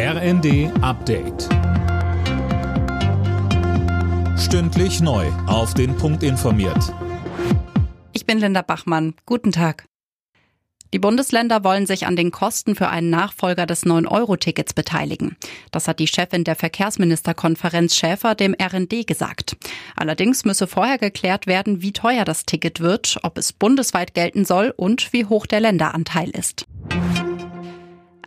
RND Update. Stündlich neu. Auf den Punkt informiert. Ich bin Linda Bachmann. Guten Tag. Die Bundesländer wollen sich an den Kosten für einen Nachfolger des 9-Euro-Tickets beteiligen. Das hat die Chefin der Verkehrsministerkonferenz Schäfer dem RND gesagt. Allerdings müsse vorher geklärt werden, wie teuer das Ticket wird, ob es bundesweit gelten soll und wie hoch der Länderanteil ist.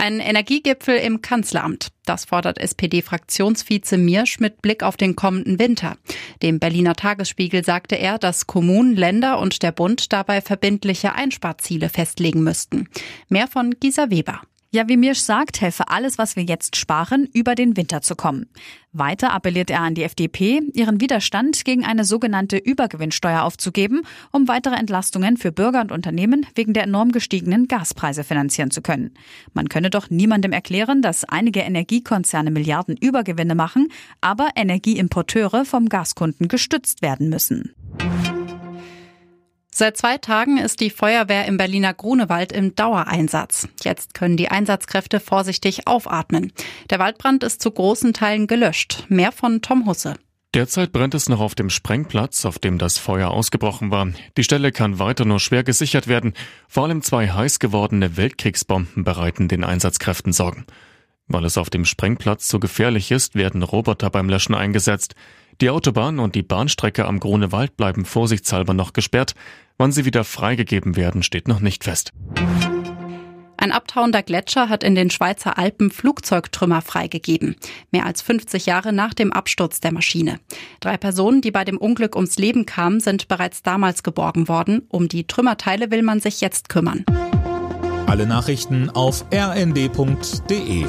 Ein Energiegipfel im Kanzleramt. Das fordert SPD-Fraktionsvize Mirsch mit Blick auf den kommenden Winter. Dem Berliner Tagesspiegel sagte er, dass Kommunen, Länder und der Bund dabei verbindliche Einsparziele festlegen müssten. Mehr von Gisa Weber. Ja, wie Mirsch sagt, helfe alles, was wir jetzt sparen, über den Winter zu kommen. Weiter appelliert er an die FDP, ihren Widerstand gegen eine sogenannte Übergewinnsteuer aufzugeben, um weitere Entlastungen für Bürger und Unternehmen wegen der enorm gestiegenen Gaspreise finanzieren zu können. Man könne doch niemandem erklären, dass einige Energiekonzerne Milliarden Übergewinne machen, aber Energieimporteure vom Gaskunden gestützt werden müssen. Seit zwei Tagen ist die Feuerwehr im Berliner Grunewald im Dauereinsatz. Jetzt können die Einsatzkräfte vorsichtig aufatmen. Der Waldbrand ist zu großen Teilen gelöscht. Mehr von Tom Husse. Derzeit brennt es noch auf dem Sprengplatz, auf dem das Feuer ausgebrochen war. Die Stelle kann weiter nur schwer gesichert werden. Vor allem zwei heiß gewordene Weltkriegsbomben bereiten den Einsatzkräften Sorgen. Weil es auf dem Sprengplatz zu gefährlich ist, werden Roboter beim Löschen eingesetzt. Die Autobahn und die Bahnstrecke am Grunewald bleiben vorsichtshalber noch gesperrt. Wann sie wieder freigegeben werden, steht noch nicht fest. Ein abtauender Gletscher hat in den Schweizer Alpen Flugzeugtrümmer freigegeben. Mehr als 50 Jahre nach dem Absturz der Maschine. Drei Personen, die bei dem Unglück ums Leben kamen, sind bereits damals geborgen worden. Um die Trümmerteile will man sich jetzt kümmern. Alle Nachrichten auf rnd.de